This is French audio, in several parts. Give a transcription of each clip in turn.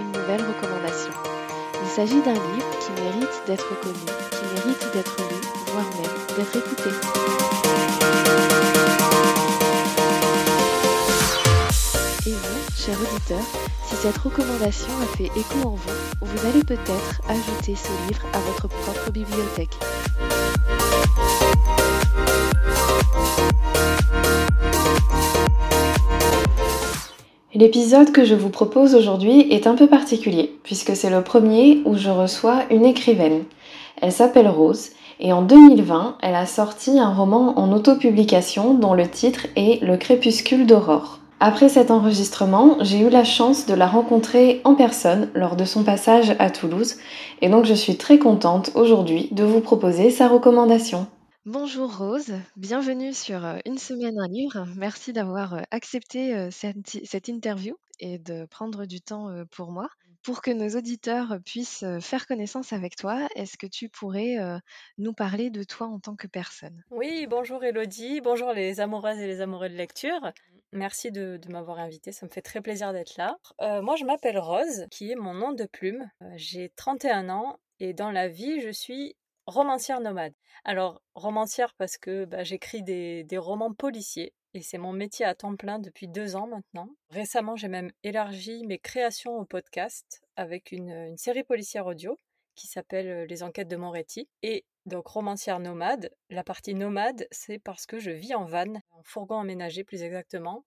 une nouvelle recommandation. Il s'agit d'un livre qui mérite d'être connu, qui mérite d'être lu, voire même d'être écouté. Et vous, cher auditeur, si cette recommandation a fait écho en vous, vous allez peut-être ajouter ce livre à votre propre bibliothèque. L'épisode que je vous propose aujourd'hui est un peu particulier, puisque c'est le premier où je reçois une écrivaine. Elle s'appelle Rose, et en 2020, elle a sorti un roman en autopublication dont le titre est Le crépuscule d'aurore. Après cet enregistrement, j'ai eu la chance de la rencontrer en personne lors de son passage à Toulouse, et donc je suis très contente aujourd'hui de vous proposer sa recommandation. Bonjour Rose, bienvenue sur euh, Une semaine un livre. Merci d'avoir euh, accepté euh, cette, interview et de prendre du temps pour moi. Pour que nos auditeurs puissent faire connaissance avec toi, est-ce que tu pourrais nous parler de toi en tant que personne? Oui, bonjour Elodie, bonjour les amoureuses et les amoureux de lecture. Merci de, m'avoir invité, ça me fait très plaisir d'être là. moi, je m'appelle Rose, qui est mon nom de plume. J'ai 31 ans et dans la vie, je suis romancière nomade. Alors, romancière parce que bah, j'écris des, romans policiers et c'est mon métier à temps plein depuis deux ans maintenant. Récemment, j'ai même élargi mes créations au podcast avec une, série policière audio qui s'appelle euh, Les enquêtes de Moretti. Et donc, romancière nomade, la partie nomade, c'est parce que je vis en van, en fourgon aménagé plus exactement,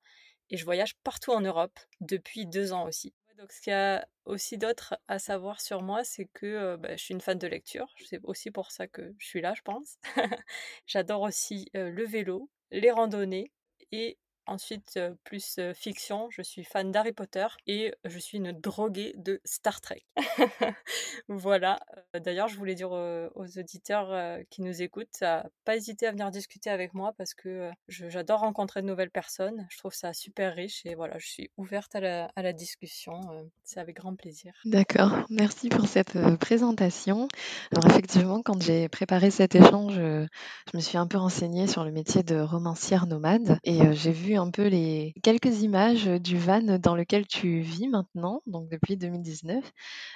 et je voyage partout en Europe depuis deux ans aussi. Donc, ce qu'il y a aussi d'autre à savoir sur moi, c'est que bah, je suis une fan de lecture. C'est aussi pour ça que je suis là, je pense. J'adore aussi le vélo, les randonnées et Ensuite, plus fiction, je suis fan d'Harry Potter et je suis une droguée de Star Trek. voilà. D'ailleurs, je voulais dire aux, auditeurs qui nous écoutent, pas hésiter à venir discuter avec moi parce que j'adore rencontrer de nouvelles personnes. Je trouve ça super riche et voilà, je suis ouverte à la, à la discussion. C'est avec grand plaisir. D'accord. Merci pour cette présentation. Alors effectivement, quand j'ai préparé cet échange, je me suis un peu renseignée sur le métier de romancière nomade et j'ai vu un peu les quelques images du van dans lequel tu vis maintenant, donc depuis 2019.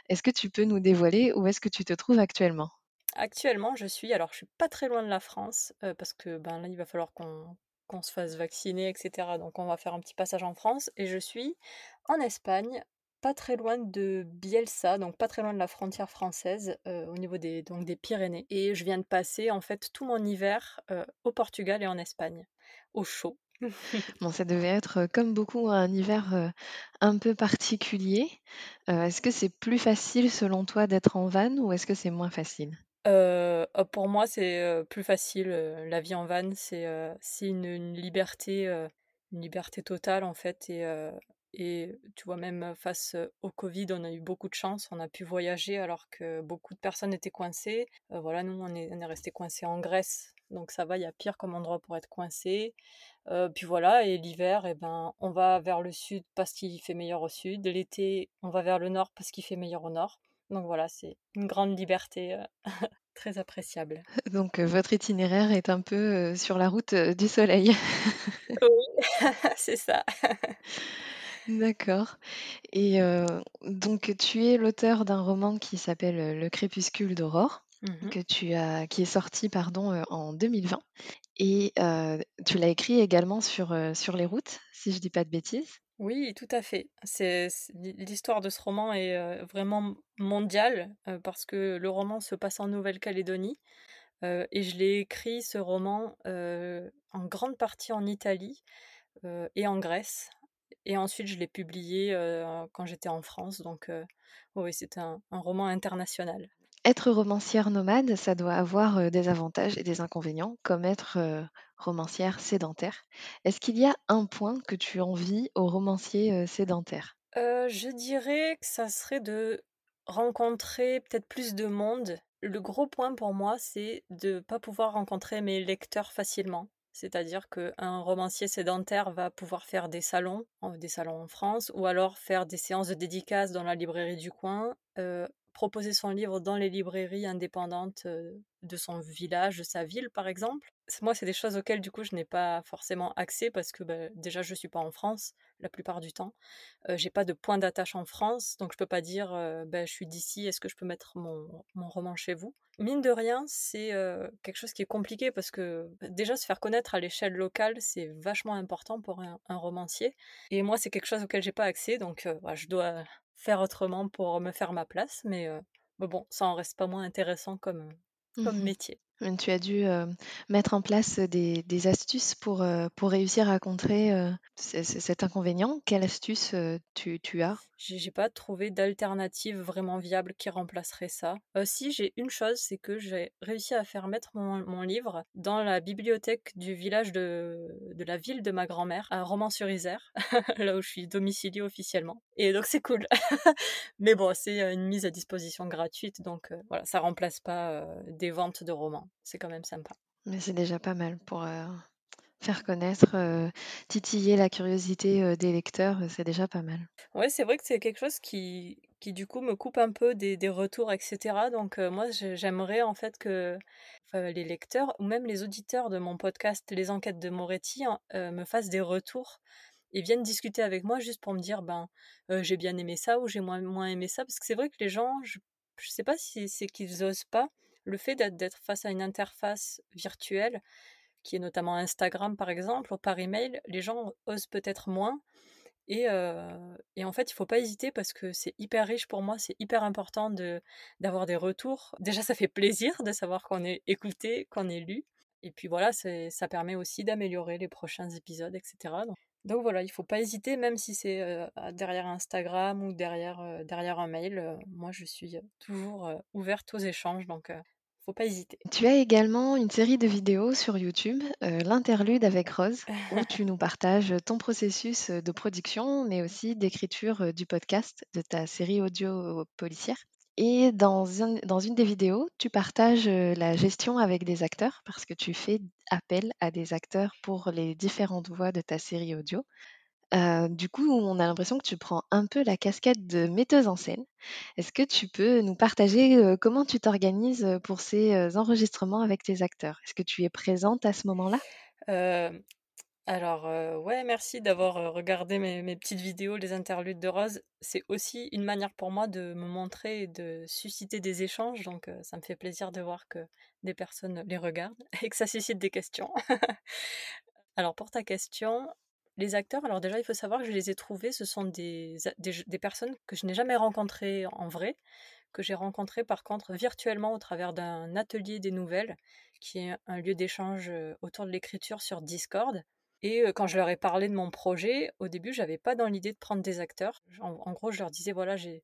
Est-ce que tu peux nous dévoiler où est-ce que tu te trouves actuellement? Actuellement, je suis, alors je suis pas très loin de la France, euh, parce que ben là, il va falloir qu'on se fasse vacciner, etc. Donc on va faire un petit passage en France, et je suis en Espagne, pas très loin de Bielsa, donc pas très loin de la frontière française, euh, au niveau des, donc des Pyrénées. Et je viens de passer en fait tout mon hiver euh, au Portugal et en Espagne, au chaud. Bon, ça devait être, comme beaucoup, un hiver, un peu particulier. est-ce que c'est plus facile selon toi d'être en van ou est-ce que c'est moins facile? Oh, pour moi, c'est, plus facile, la vie en van, c'est, c'est une liberté, une liberté totale en fait et et tu vois même face, au covid, on a eu beaucoup de chance, on a pu voyager alors que beaucoup de personnes étaient coincées. voilà, nous on est on est restés coincés en Grèce, donc ça va, il y a pire comme endroit pour être coincé. Euh, puis voilà, et l'hiver, eh ben, on va vers le sud parce qu'il fait meilleur au sud. L'été, on va vers le nord parce qu'il fait meilleur au nord. Donc voilà, c'est une grande liberté euh, très appréciable. Donc euh, votre itinéraire est un peu sur la route du soleil. oui, c'est ça. D'accord. Et donc tu es l'auteur d'un roman qui s'appelle Le crépuscule d'aurore. Mmh que tu as qui est sorti, pardon, en 2020 et tu l'as écrit également sur, sur les routes, si je dis pas de bêtises? Oui, tout à fait. C'est l'histoire de ce roman est, vraiment mondiale, parce que le roman se passe en Nouvelle-Calédonie, et je l'ai écrit ce roman, en grande partie en Italie, et en Grèce et ensuite je l'ai publié, quand j'étais en France donc oui, c'est un un roman international. Être romancière nomade, ça doit avoir, des avantages et des inconvénients, comme être, romancière sédentaire. Est-ce qu'il y a un point que tu envies aux romanciers sédentaires? Je dirais que ça serait de rencontrer peut-être plus de monde. Le gros point pour moi, c'est de pas pouvoir rencontrer mes lecteurs facilement. C'est-à-dire qu'un romancier sédentaire va pouvoir faire des salons, des salons en France, ou alors faire des séances de dédicaces dans la librairie du coin, proposer son livre dans les librairies indépendantes de son village, de sa ville par exemple. Moi, c'est des choses auxquelles du coup je n'ai pas forcément accès parce que bah, déjà je suis pas en France la plupart du temps. J'ai pas de point d'attache en France, donc je peux pas dire ben, je suis d'ici, est-ce que je peux mettre mon, mon roman chez vous? Mine de rien, c'est quelque chose qui est compliqué parce que bah, déjà se faire connaître à l'échelle locale, c'est vachement important pour un, romancier. Et moi, c'est quelque chose auquel j'ai pas accès, donc je dois faire autrement pour me faire ma place. Mais, bon, ça en reste pas moins intéressant comme, comme mmh métier. Tu as dû mettre en place des, astuces pour, pour réussir à contrer cet inconvénient. Quelle astuce tu, tu as? J'ai pas trouvé d'alternative vraiment viable qui remplacerait ça. si j'ai une chose, c'est que j'ai réussi à faire mettre mon, livre dans la bibliothèque du village de, de la ville de ma grand-mère, à Romans-sur-Isère, là où je suis domiciliée officiellement. Et donc c'est cool. Mais bon, c'est une mise à disposition gratuite, donc voilà, ça remplace pas des ventes de romans c'est quand même sympa. Mais c'est déjà pas mal pour faire connaître, titiller la curiosité des lecteurs, c'est déjà pas mal. Ouais, c'est vrai que c'est quelque chose qui, qui du coup me coupe un peu des, des retours, etc. Donc moi, j'aimerais en fait que les lecteurs ou même les auditeurs de mon podcast Les Enquêtes de Moretti hein, me fassent des retours et viennent discuter avec moi juste pour me dire ben j'ai bien aimé ça ou j'ai moins, moins aimé ça parce que c'est vrai que les gens je, je sais pas si c'est qu'ils osent pas le fait d'être face à une interface virtuelle, qui est notamment Instagram par exemple, ou par email, les gens osent peut-être moins. Et, en fait, il faut pas hésiter parce que c'est hyper riche pour moi, c'est hyper important d'avoir des retours. Déjà, ça fait plaisir de savoir qu'on est écouté, qu'on est lu. Et puis voilà, ça permet aussi d'améliorer les prochains épisodes, etc. voilà, il faut pas hésiter, même si c'est derrière Instagram ou derrière, derrière un mail. moi, je suis toujours ouverte aux échanges, donc pas hésiter. Tu as également une série de vidéos sur YouTube, l'interlude avec Rose, où tu nous partages ton processus de production, mais aussi d'écriture du podcast de ta série audio policière. Et dans, une des vidéos, tu partages euh, la gestion avec des acteurs, parce que tu fais appel à des acteurs pour les différentes voix de ta série audio du coup, on a l'impression que tu prends un peu la casquette de metteuse en scène. Est-ce que tu peux nous partager, comment tu t'organises, pour ces, enregistrements avec tes acteurs? Est-ce que tu es présente à ce moment-là? Alors, ouais, merci d'avoir, regardé mes petites vidéos, les interludes de Rose. C'est aussi une manière pour moi de me montrer et de susciter des échanges, donc ça me fait plaisir de voir que des personnes les regardent et que ça suscite des questions. Alors pour ta question, les acteurs, alors déjà, il faut savoir que je les ai trouvés, ce sont des, des, personnes que je n'ai jamais rencontrées en vrai, que j'ai rencontrées par contre virtuellement au travers d'un atelier des nouvelles, qui est un lieu d'échange autour de l'écriture sur Discord. Et quand je leur ai parlé de mon projet, au début, j'avais pas dans l'idée de prendre des acteurs. En, gros, je leur disais voilà, j'ai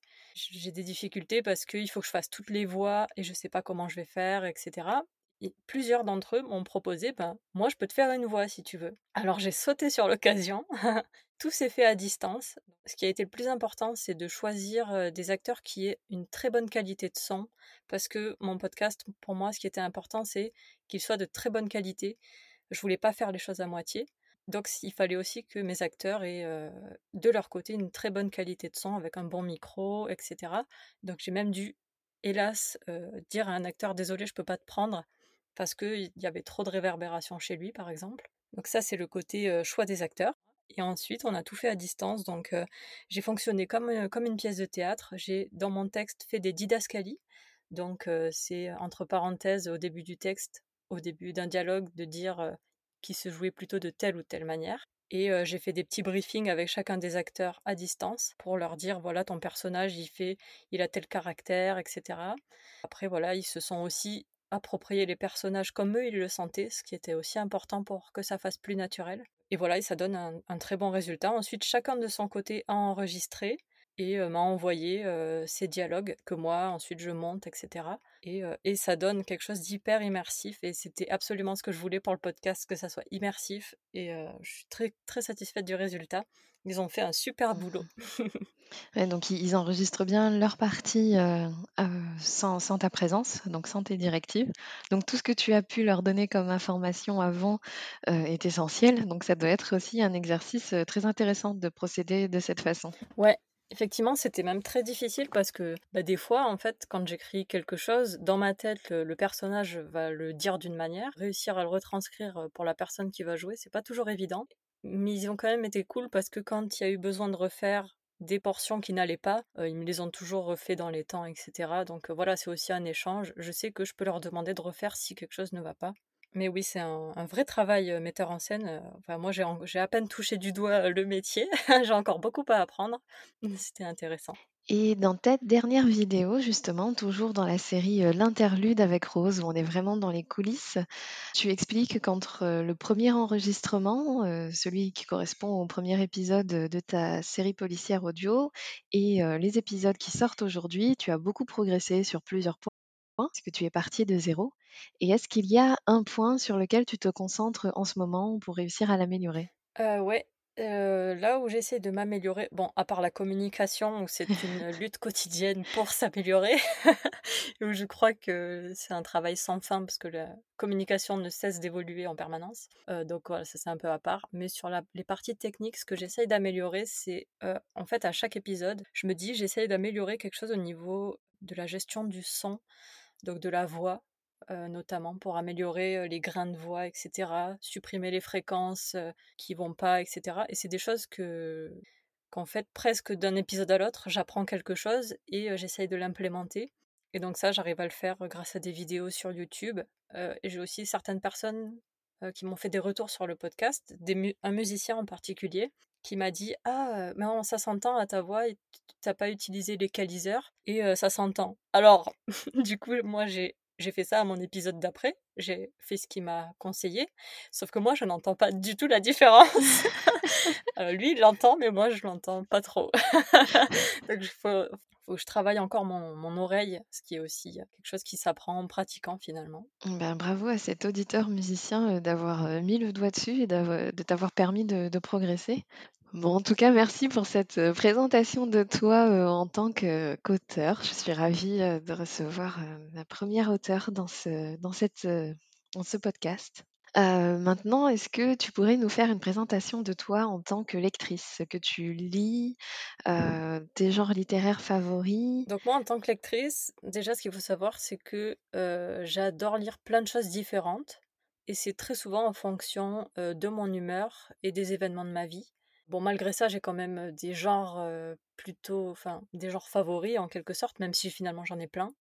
des difficultés parce qu'il faut que je fasse toutes les voix et je sais pas comment je vais faire, etc plusieurs d'entre eux m'ont proposé, ben, moi je peux te faire une voix si tu veux. Alors j'ai sauté sur l'occasion, tout s'est fait à distance. Ce qui a été le plus important, c'est de choisir des acteurs qui aient une très bonne qualité de son, parce que mon podcast, pour moi, ce qui était important, c'est qu'il soit de très bonne qualité. Je voulais pas faire les choses à moitié. Donc il fallait aussi que mes acteurs aient de leur côté une très bonne qualité de son avec un bon micro, etc. Donc j'ai même dû, hélas, dire à un acteur désolé, je peux pas te prendre parce qu'il y avait trop de réverbération chez lui, par exemple. Donc ça, c'est le côté choix des acteurs. Et ensuite, on a tout fait à distance. Donc, j'ai fonctionné comme, comme une pièce de théâtre. J'ai, dans mon texte, fait des didascalies. Donc, c'est entre parenthèses au début du texte, au début d'un dialogue, de dire qui se jouait plutôt de telle ou telle manière. Et j'ai fait des petits briefings avec chacun des acteurs à distance pour leur dire voilà ton personnage il fait il a tel caractère etc. Après voilà ils se sont aussi approprier les personnages comme eux ils le sentaient, ce qui était aussi important pour que ça fasse plus naturel. Et voilà, et ça donne un, très bon résultat. Ensuite, chacun de son côté a enregistré. Et m'a envoyé ces dialogues que moi ensuite je monte, etc. Et, et ça donne quelque chose d'hyper immersif et c'était absolument ce que je voulais pour le podcast, que ça soit immersif et je suis très très satisfaite du résultat. Ils ont fait un super boulot. donc ils enregistrent bien leur partie sans, sans, ta présence, donc sans tes directives. Donc tout ce que tu as pu leur donner comme information avant est essentiel. Donc ça doit être aussi un exercice très intéressant de procéder de cette façon. Ouais, Effectivement, c'était même très difficile parce que bah, des fois, en fait, quand j'écris quelque chose, dans ma tête, le, personnage va le dire d'une manière. Réussir à le retranscrire pour la personne qui va jouer, c'est pas toujours évident. Mais ils ont quand même été cool parce que quand il y a eu besoin de refaire des portions qui n'allaient pas, ils me les ont toujours refait dans les temps, etc. Donc voilà, c'est aussi un échange. Je sais que je peux leur demander de refaire si quelque chose ne va pas. Mais oui, c'est un, vrai travail metteur en scène. Enfin, moi, j'ai à peine touché du doigt le métier. j'ai encore beaucoup à apprendre. C'était intéressant. Et dans ta dernière vidéo, justement, toujours dans la série L'interlude avec Rose, où on est vraiment dans les coulisses, tu expliques qu'entre le premier enregistrement, celui qui correspond au premier épisode de ta série policière audio, et les épisodes qui sortent aujourd'hui, tu as beaucoup progressé sur plusieurs points parce que tu es parti de zéro. Et est-ce qu'il y a un point sur lequel tu te concentres en ce moment pour réussir à l'améliorer? Euh, Ouais, là où j'essaie de m'améliorer, bon, à part la communication, où c'est une lutte quotidienne pour s'améliorer, où je crois que c'est un travail sans fin parce que la communication ne cesse d'évoluer en permanence. donc voilà, ça c'est un peu à part. Mais sur les parties techniques, ce que j'essaye d'améliorer, c'est en fait à chaque épisode, je me dis j'essaye d'améliorer quelque chose au niveau de la gestion du son donc de la voix, notamment pour améliorer les grains de voix, etc., supprimer les fréquences qui vont pas, etc. Et c'est des choses que qu'en fait presque d'un épisode à l'autre, j'apprends quelque chose et j'essaye de l'implémenter. Et donc ça, j'arrive à le faire grâce à des vidéos sur YouTube. et j'ai aussi certaines personnes qui m'ont fait des retours sur le podcast, un musicien en particulier, qui m'a dit Ah, mais ça s'entend à ta voix, tu n'as pas utilisé l'équaliseur et ça s'entend. Alors, du coup, moi j'ai j'ai fait ça à mon épisode d'après, j'ai fait ce qu'il m'a conseillé, sauf que moi je n'entends pas du tout la différence. lui il l'entend, mais moi je l'entends pas trop. Donc il faut, faut, que je travaille encore mon, mon, oreille, ce qui est aussi quelque chose qui s'apprend en pratiquant finalement. Ben, bravo à cet auditeur musicien d'avoir mis le doigt dessus et de t'avoir permis de, de progresser. Bon, en tout cas, merci pour cette présentation de toi en tant qu'auteur. Je suis ravie de recevoir la première auteure dans ce, dans cette, dans ce podcast. maintenant, est-ce que tu pourrais nous faire une présentation de toi en tant que lectrice, ce que tu lis, tes genres littéraires favoris? Donc moi, en tant que lectrice, déjà, ce qu'il faut savoir, c'est que j'adore lire plein de choses différentes. Et c'est très souvent en fonction de mon humeur et des événements de ma vie. Bon, malgré ça, j'ai quand même des genres plutôt, enfin, des genres favoris en quelque sorte, même si finalement j'en ai plein.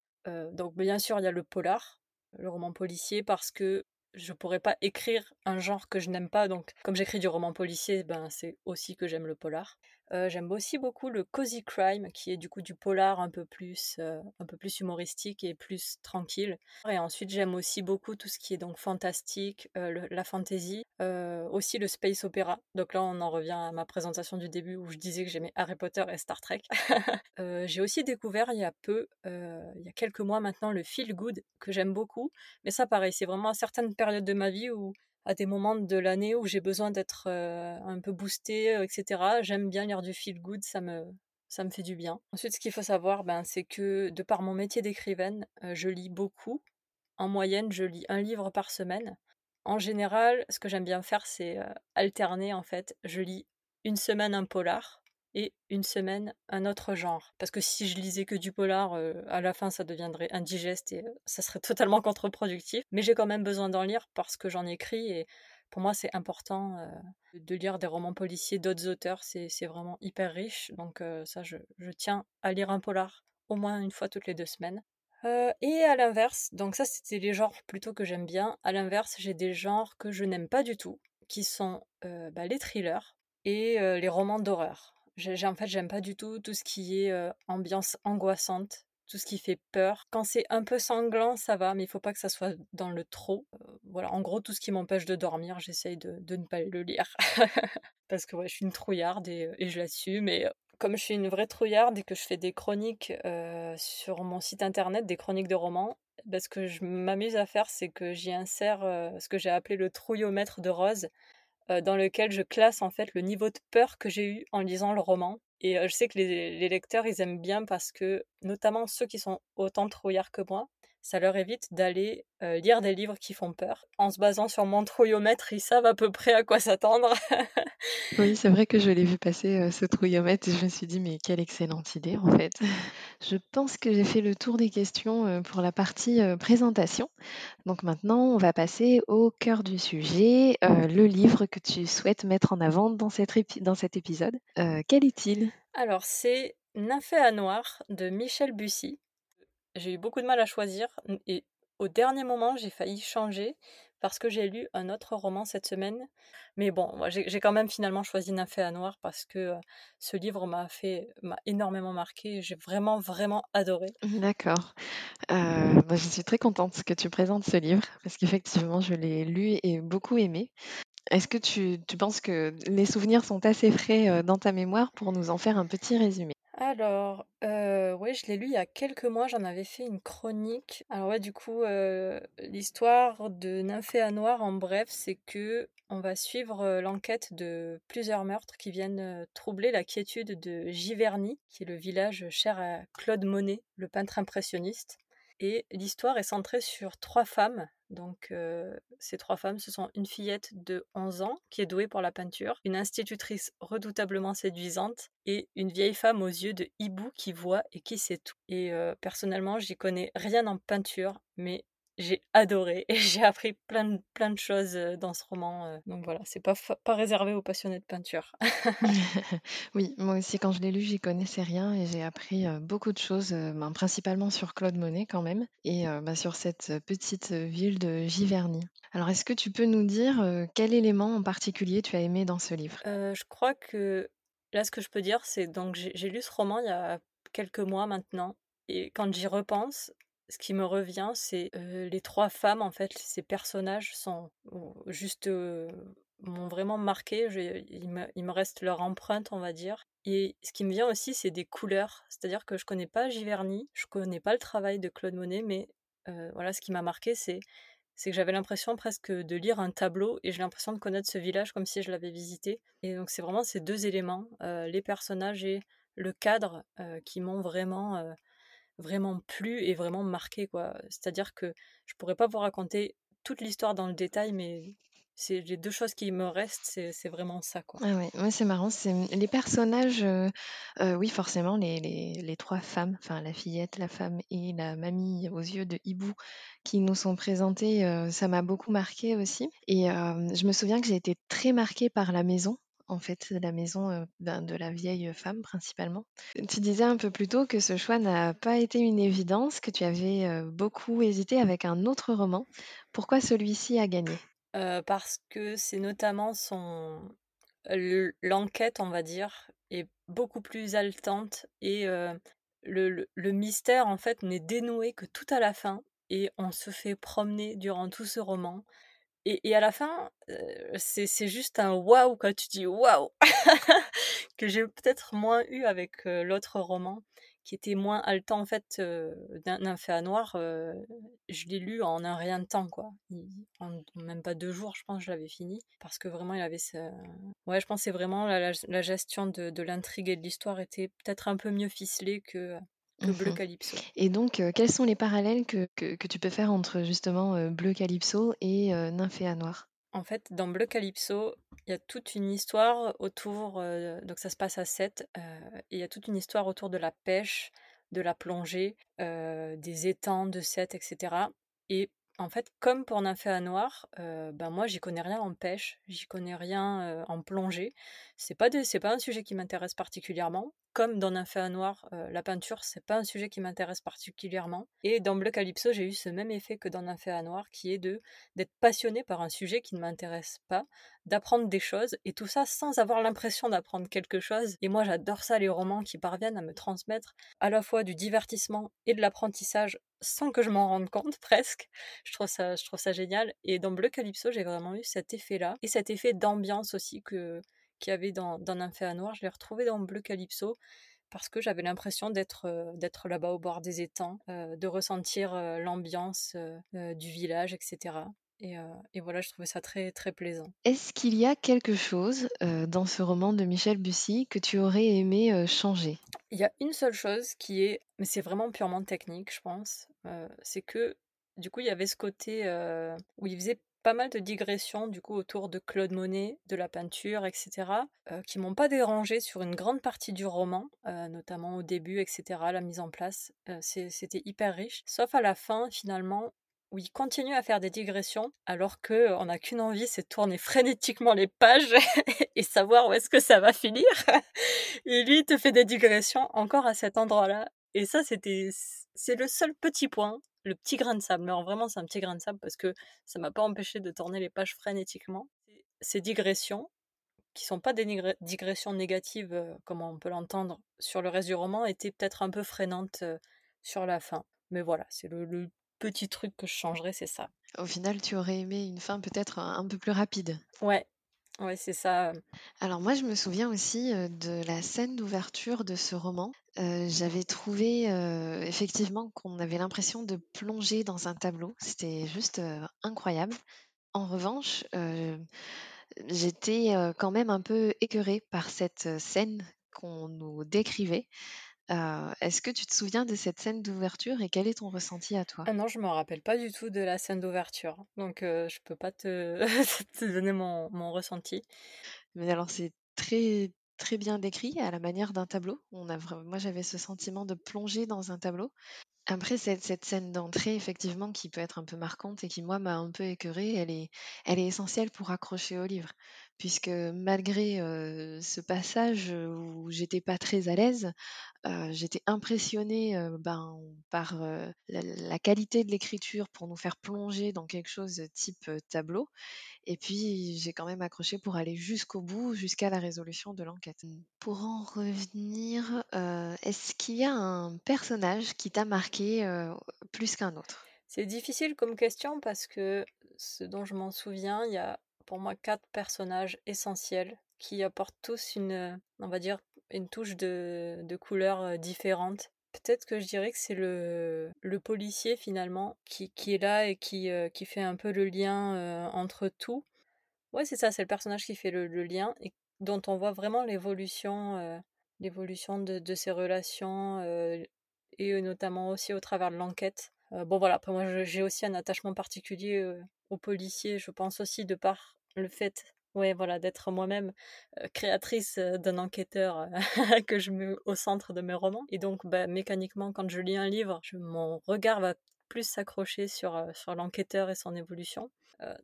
donc, bien sûr, il y a le polar, le roman policier, parce que je pourrais pas écrire un genre que je n'aime pas. Donc, comme j'écris du roman policier, ben, c'est aussi que j'aime le polar. J'aime aussi beaucoup le cozy crime, qui est du coup du polar un peu plus, un peu plus humoristique et plus tranquille. Et ensuite, j'aime aussi beaucoup tout ce qui est donc fantastique, la fantasy, aussi le space opéra. Donc là, on en revient à ma présentation du début où je disais que j'aimais Harry Potter et Star Trek. J'ai aussi découvert il y a peu, il y a quelques mois maintenant, le feel good que j'aime beaucoup. Mais ça, pareil, c'est vraiment à certaines périodes de ma vie où à des moments de l'année où j'ai besoin d'être un peu boostée, etc. J'aime bien lire du feel good, ça me, ça me fait du bien. Ensuite, ce qu'il faut savoir, ben, c'est que de par mon métier d'écrivaine, je lis beaucoup. En moyenne, je lis un livre par semaine. En général, ce que j'aime bien faire, c'est alterner en fait. Je lis une semaine un polar, et une semaine un autre genre. Parce que si je lisais que du polar, euh, à la fin ça deviendrait indigeste et euh, ça serait totalement contre-productif. Mais j'ai quand même besoin d'en lire parce que j'en écris et pour moi c'est important euh, de lire des romans policiers d'autres auteurs. C'est vraiment hyper riche. Donc ça, je, tiens à lire un polar au moins une fois toutes les deux semaines. et à l'inverse, donc ça c'était les genres plutôt que j'aime bien. À l'inverse, j'ai des genres que je n'aime pas du tout, qui sont bah, les thrillers et les romans d'horreur en fait, j'aime pas du tout tout ce qui est ambiance angoissante, tout ce qui fait peur. Quand c'est un peu sanglant, ça va, mais il faut pas que ça soit dans le trop. voilà, en gros, tout ce qui m'empêche de dormir, j'essaye de, ne pas le lire. Parce que ouais, je suis une trouillarde et, je l'assume. Et comme je suis une vraie trouillarde et que je fais des chroniques sur mon site internet, des chroniques de romans, bah, ce que je m'amuse à faire, c'est que j'y insère ce que j'ai appelé le trouillomètre de Rose, dans lequel je classe en fait le niveau de peur que j'ai eu en lisant le roman. Et je sais que les, les, lecteurs, ils aiment bien parce que, notamment ceux qui sont autant trouillards que moi, ça leur évite d'aller lire des livres qui font peur. En se basant sur mon trouillomètre, ils savent à peu près à quoi s'attendre. oui, c'est vrai que je l'ai vu passer ce trouillomètre et je me suis dit, mais quelle excellente idée en fait. Je pense que j'ai fait le tour des questions pour la partie présentation. Donc maintenant, on va passer au cœur du sujet, le livre que tu souhaites mettre en avant dans, dans cet épisode. quel est-il? Alors, c'est Nymphéa Noir de Michel Bussy. J'ai eu beaucoup de mal à choisir et au dernier moment, j'ai failli changer parce que j'ai lu un autre roman cette semaine. Mais bon, j'ai quand même finalement choisi Nymphéa Noir parce que ce livre m'a fait m'a énormément marqué. J'ai vraiment vraiment adoré. D'accord. Euh, je suis très contente que tu présentes ce livre parce qu'effectivement, je l'ai lu et beaucoup aimé. Est-ce que tu, tu penses que les souvenirs sont assez frais dans ta mémoire pour nous en faire un petit résumé? Alors, euh, ouais, je l'ai lu il y a quelques mois, j'en avais fait une chronique. Alors ouais, du coup, euh, l'histoire de Nymphéa Noire, en bref, c'est que on va suivre euh, l'enquête de plusieurs meurtres qui viennent troubler la quiétude de Giverny, qui est le village cher à Claude Monet, le peintre impressionniste. Et l'histoire est centrée sur trois femmes. Donc, ces trois femmes, ce sont une fillette de 11 ans qui est douée pour la peinture, une institutrice redoutablement séduisante et une vieille femme aux yeux de hibou qui voit et qui sait tout. Et personnellement, j'y connais rien en peinture, mais j'ai adoré et j'ai appris plein de, plein de choses dans ce roman. Donc voilà, c'est pas, pas réservé aux passionnés de peinture. oui, moi aussi, quand je l'ai lu, j'y connaissais rien et j'ai appris beaucoup de choses, ben, principalement sur Claude Monet quand même, et bah, sur cette petite ville de Giverny. Alors, est-ce que tu peux nous dire quel élément en particulier tu as aimé dans ce livre? Je crois que là, ce que je peux dire, c'est donc j'ai lu ce roman il y a quelques mois maintenant. Et quand j'y repense, ce qui me revient, c'est les trois femmes, en fait, ces personnages sont juste m'ont vraiment marqué. il, me, reste leur empreinte, on va dire. Et ce qui me vient aussi, c'est des couleurs. C'est-à-dire que je connais pas Giverny, je connais pas le travail de Claude Monet, mais voilà, ce qui m'a marqué, c'est c'est que j'avais l'impression presque de lire un tableau et j'ai l'impression de connaître ce village comme si je l'avais visité. Et donc c'est vraiment ces deux éléments, les personnages et le cadre, qui m'ont vraiment vraiment plu et vraiment marqué quoi. C'est-à-dire que je pourrais pas vous raconter toute l'histoire dans le détail, mais c'est les deux choses qui me restent, c'est vraiment ça quoi. Ah ouais, c'est marrant, c'est les personnages, euh, euh, oui forcément les, les, les, trois femmes, enfin la fillette, la femme et la mamie aux yeux de hibou qui nous sont présentées, euh, ça m'a beaucoup marqué aussi. Et je me souviens que j'ai été très marquée par la maison en fait, la maison ben, de la vieille femme principalement. Tu disais un peu plus tôt que ce choix n'a pas été une évidence, que tu avais beaucoup hésité avec un autre roman. Pourquoi celui-ci a gagné? Parce que c'est notamment son l'enquête, on va dire, est beaucoup plus haletante et le, le, mystère en fait n'est dénoué que tout à la fin et on se fait promener durant tout ce roman et, à la fin, c'est juste un waouh quand tu dis waouh que j'ai peut-être moins eu avec l'autre roman qui était moins haletant en fait d'un fait à noir. je l'ai lu en un rien de temps quoi, en même pas deux jours je pense je l'avais fini parce que vraiment il avait ça. Ouais je pensais vraiment la, la, gestion de l'intrigue et de l'histoire était peut-être un peu mieux ficelée que Bleu mmh Calypso. Et donc, quels sont les parallèles que, que, tu peux faire entre justement Bleu Calypso et Nymphéa Noir En fait, dans Bleu Calypso, il y a toute une histoire autour, donc ça se passe à 7, et il y a toute une histoire autour de la pêche, de la plongée, des étangs de 7, etc. Et en fait, comme pour Nymphéa Noir, ben moi j'y connais rien en pêche, j'y connais rien en plongée. C'est pas c'est pas un sujet qui m'intéresse particulièrement comme dans Nymphéa Noir, euh, la peinture, c'est pas un sujet qui m'intéresse particulièrement. Et dans Bleu Calypso, j'ai eu ce même effet que dans Nymphéa Noir, qui est de d'être passionné par un sujet qui ne m'intéresse pas, d'apprendre des choses, et tout ça sans avoir l'impression d'apprendre quelque chose. Et moi, j'adore ça, les romans qui parviennent à me transmettre à la fois du divertissement et de l'apprentissage sans que je m'en rende compte presque. Je trouve ça, je trouve ça génial. Et dans Bleu Calypso, j'ai vraiment eu cet effet-là, et cet effet d'ambiance aussi que qu'il y avait dans, dans Nymphéa Noir, je l'ai retrouvé dans Bleu Calypso parce que j'avais l'impression d'être d'être là-bas au bord des étangs, de ressentir l'ambiance du village, etc. Et, et, voilà, je trouvais ça très très plaisant. Est-ce qu'il y a quelque chose dans ce roman de Michel Bussy que tu aurais aimé changer? Il y a une seule chose qui est, mais c'est vraiment purement technique, je pense, c'est que du coup il y avait ce côté où il faisait pas mal de digressions du coup autour de Claude Monet, de la peinture, etc., euh, qui m'ont pas dérangé sur une grande partie du roman, euh, notamment au début, etc., la mise en place. Euh, c'était hyper riche, sauf à la fin finalement où il continue à faire des digressions alors que on n'a qu'une envie, c'est de tourner frénétiquement les pages et savoir où est-ce que ça va finir. et lui, il te fait des digressions encore à cet endroit-là. Et ça, c'était, c'est le seul petit point le petit grain de sable. Mais vraiment, c'est un petit grain de sable parce que ça m'a pas empêché de tourner les pages frénétiquement. Ces digressions, qui sont pas des digressions négatives comme on peut l'entendre sur le reste du roman, étaient peut-être un peu freinantes sur la fin. Mais voilà, c'est le, petit truc que je changerais, c'est ça. Au final, tu aurais aimé une fin peut-être un peu plus rapide. Ouais, Ouais, c'est ça. Alors moi, je me souviens aussi de la scène d'ouverture de ce roman. J'avais trouvé effectivement qu'on avait l'impression de plonger dans un tableau. C'était juste incroyable. En revanche, j'étais quand même un peu écœurée par cette scène qu'on nous décrivait. Est-ce que tu te souviens de cette scène d'ouverture et quel est ton ressenti à toi? Ah non, je me rappelle pas du tout de la scène d'ouverture, donc je peux pas te, te donner mon, mon ressenti. Mais alors c'est très très bien décrit à la manière d'un tableau. On a moi j'avais ce sentiment de plonger dans un tableau. Après cette, cette scène d'entrée, effectivement, qui peut être un peu marquante et qui, moi, m'a un peu écœurée, elle est, elle est essentielle pour accrocher au livre. Puisque malgré ce passage où j'étais pas très à l'aise, j'étais impressionnée ben, par la, la, qualité de l'écriture pour nous faire plonger dans quelque chose type tableau. Et puis, j'ai quand même accroché pour aller jusqu'au bout, jusqu'à la résolution de l'enquête. Pour en revenir, est-ce qu'il y a un personnage qui t'a marqué plus qu'un autre C'est difficile comme question parce que ce dont je m'en souviens, il y a pour moi quatre personnages essentiels qui apportent tous une, on va dire, une touche de, de couleur différente. Peut-être que je dirais que c'est le, le policier finalement qui, qui est là et qui, qui fait un peu le lien entre tout. Ouais, c'est ça, c'est le personnage qui fait le, lien et dont on voit vraiment l'évolution l'évolution de, de, ses relations et notamment aussi au travers de l'enquête. bon voilà, après moi j'ai aussi un attachement particulier au policier, je pense aussi de par le fait ouais, voilà, d'être moi-même créatrice d'un enquêteur que je mets au centre de mes romans. Et donc, bah, mécaniquement, quand je lis un livre, mon regard va plus s'accrocher sur, sur l'enquêteur et son évolution.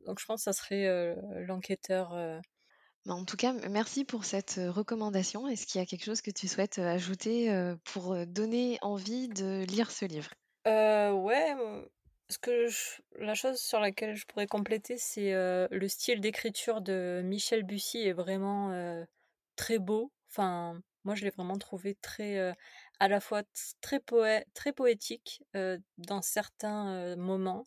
donc, je pense que ça serait l'enquêteur. Bah, en tout cas, merci pour cette recommandation. Est-ce qu'il y a quelque chose que tu souhaites ajouter pour donner envie de lire ce livre? Ouais, ce que la chose sur laquelle je pourrais compléter, c'est le style d'écriture de Michel Bussy est vraiment très beau. Enfin, moi, je l'ai vraiment trouvé très, à la fois très, très poétique dans certains moments,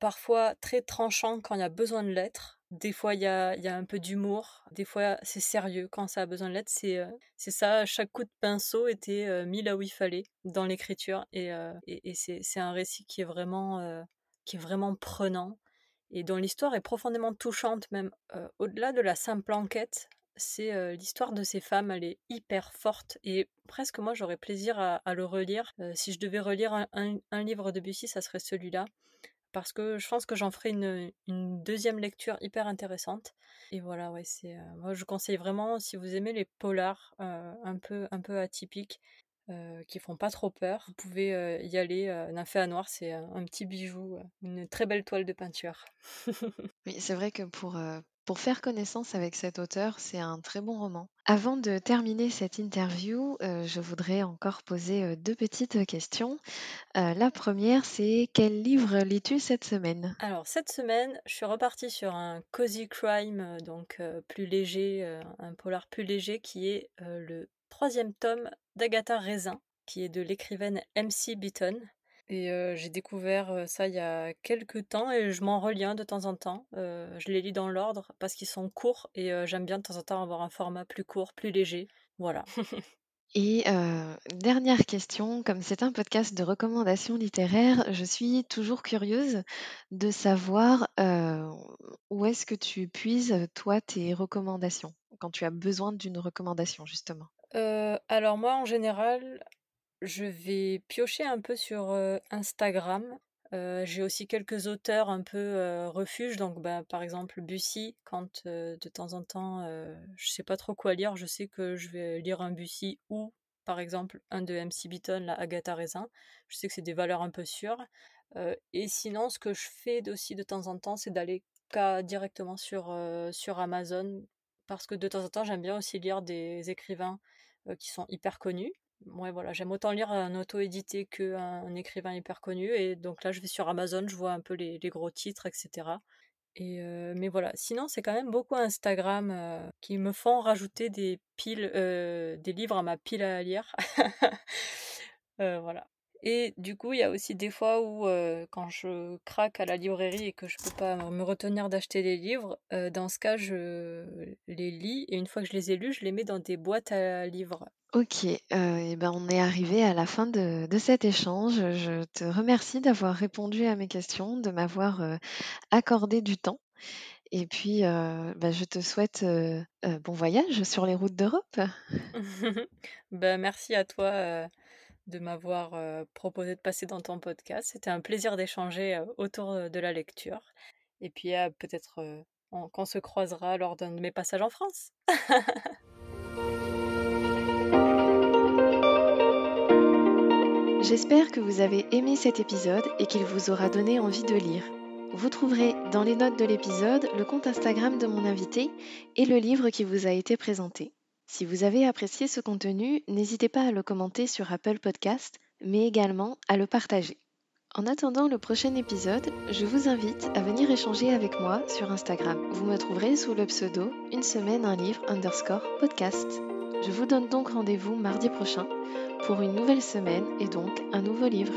parfois très tranchant quand il y a besoin de l'être. Des fois, il y a, un peu d'humour. Des fois, c'est sérieux. Quand ça a besoin de l'être, c'est c'est ça. Chaque coup de pinceau était mis là où il fallait dans l'écriture. Et, et c'est un récit qui est vraiment, qui est vraiment prenant et dont l'histoire est profondément touchante, même au-delà de la simple enquête. C'est l'histoire de ces femmes, elle est hyper forte et presque moi j'aurais plaisir à, le relire. si je devais relire un, un, un livre de Bussy, ça serait celui-là parce que je pense que j'en ferai une, deuxième lecture hyper intéressante. Et voilà, ouais, c'est, euh, moi je conseille vraiment, si vous aimez les polars euh, un peu atypiques, euh, qui font pas trop peur, vous pouvez euh, y aller. Nymphéa Noir, c'est un petit bijou, une très belle toile de peinture. oui, c'est vrai que pour, pour faire connaissance avec cet auteur, c'est un très bon roman. Avant de terminer cette interview, euh, je voudrais encore poser euh, deux petites questions. Euh, la première, c'est quel livre lis-tu cette semaine? Alors cette semaine, je suis repartie sur un cozy crime, donc plus léger, un polar plus léger, qui est le troisième tome d'Agatha Raisin, qui est de l'écrivaine MC Beaton. Et j'ai découvert ça il y a quelques temps et je m'en relis de temps en temps. je les lis dans l'ordre parce qu'ils sont courts et j'aime bien de temps en temps avoir un format plus court, plus léger. Voilà. Et dernière question, comme c'est un podcast de recommandations littéraires, je suis toujours curieuse de savoir, où est-ce que tu puises, toi, tes recommandations? Quand tu as besoin d'une recommandation, justement? Alors moi, en général, je vais piocher un peu sur, Instagram. j'ai aussi quelques auteurs un peu, refuge donc bah, par exemple Bussy quand, de temps en temps, je sais pas trop quoi lire, je sais que je vais lire un Bussy ou par exemple un de MC Beaton, la Agatha Raisin. Je sais que c'est des valeurs un peu sûres. et sinon ce que je fais aussi de temps en temps, c'est d'aller directement sur, sur Amazon parce que de temps en temps, j'aime bien aussi lire des écrivains, qui sont hyper connus ouais, voilà, j'aime autant lire un auto-édité qu'un écrivain hyper connu. Et donc là, je vais sur Amazon, je vois un peu les, gros titres, etc. Et mais voilà, sinon, c'est quand même beaucoup Instagram qui me font rajouter des piles, des livres à ma pile à lire. voilà. Et du coup, il y a aussi des fois où, quand je craque à la librairie et que je peux pas me retenir d'acheter des livres, dans ce cas, je les lis et une fois que je les ai lus, je les mets dans des boîtes à livres. OK, et ben, on est arrivé à la fin de cet échange. Je te remercie d'avoir répondu à mes questions, de m'avoir, accordé du temps et puis, bah, je te souhaite, bon voyage sur les routes d'Europe. Ben, merci à toi, de m'avoir proposé de passer dans ton podcast. C'était un plaisir d'échanger autour de la lecture. Et puis peut-être qu'on se croisera lors d'un de mes passages en France. J'espère que vous avez aimé cet épisode et qu'il vous aura donné envie de lire. Vous trouverez dans les notes de l'épisode le compte Instagram de mon invité et le livre qui vous a été présenté. Si vous avez apprécié ce contenu, n'hésitez pas à le commenter sur Apple Podcast, mais également à le partager. En attendant le prochain épisode, je vous invite à venir échanger avec moi sur Instagram. Vous me trouverez sous le pseudo une semaine un livre underscore podcast. Je vous donne donc rendez-vous mardi prochain pour une nouvelle semaine et donc un nouveau livre.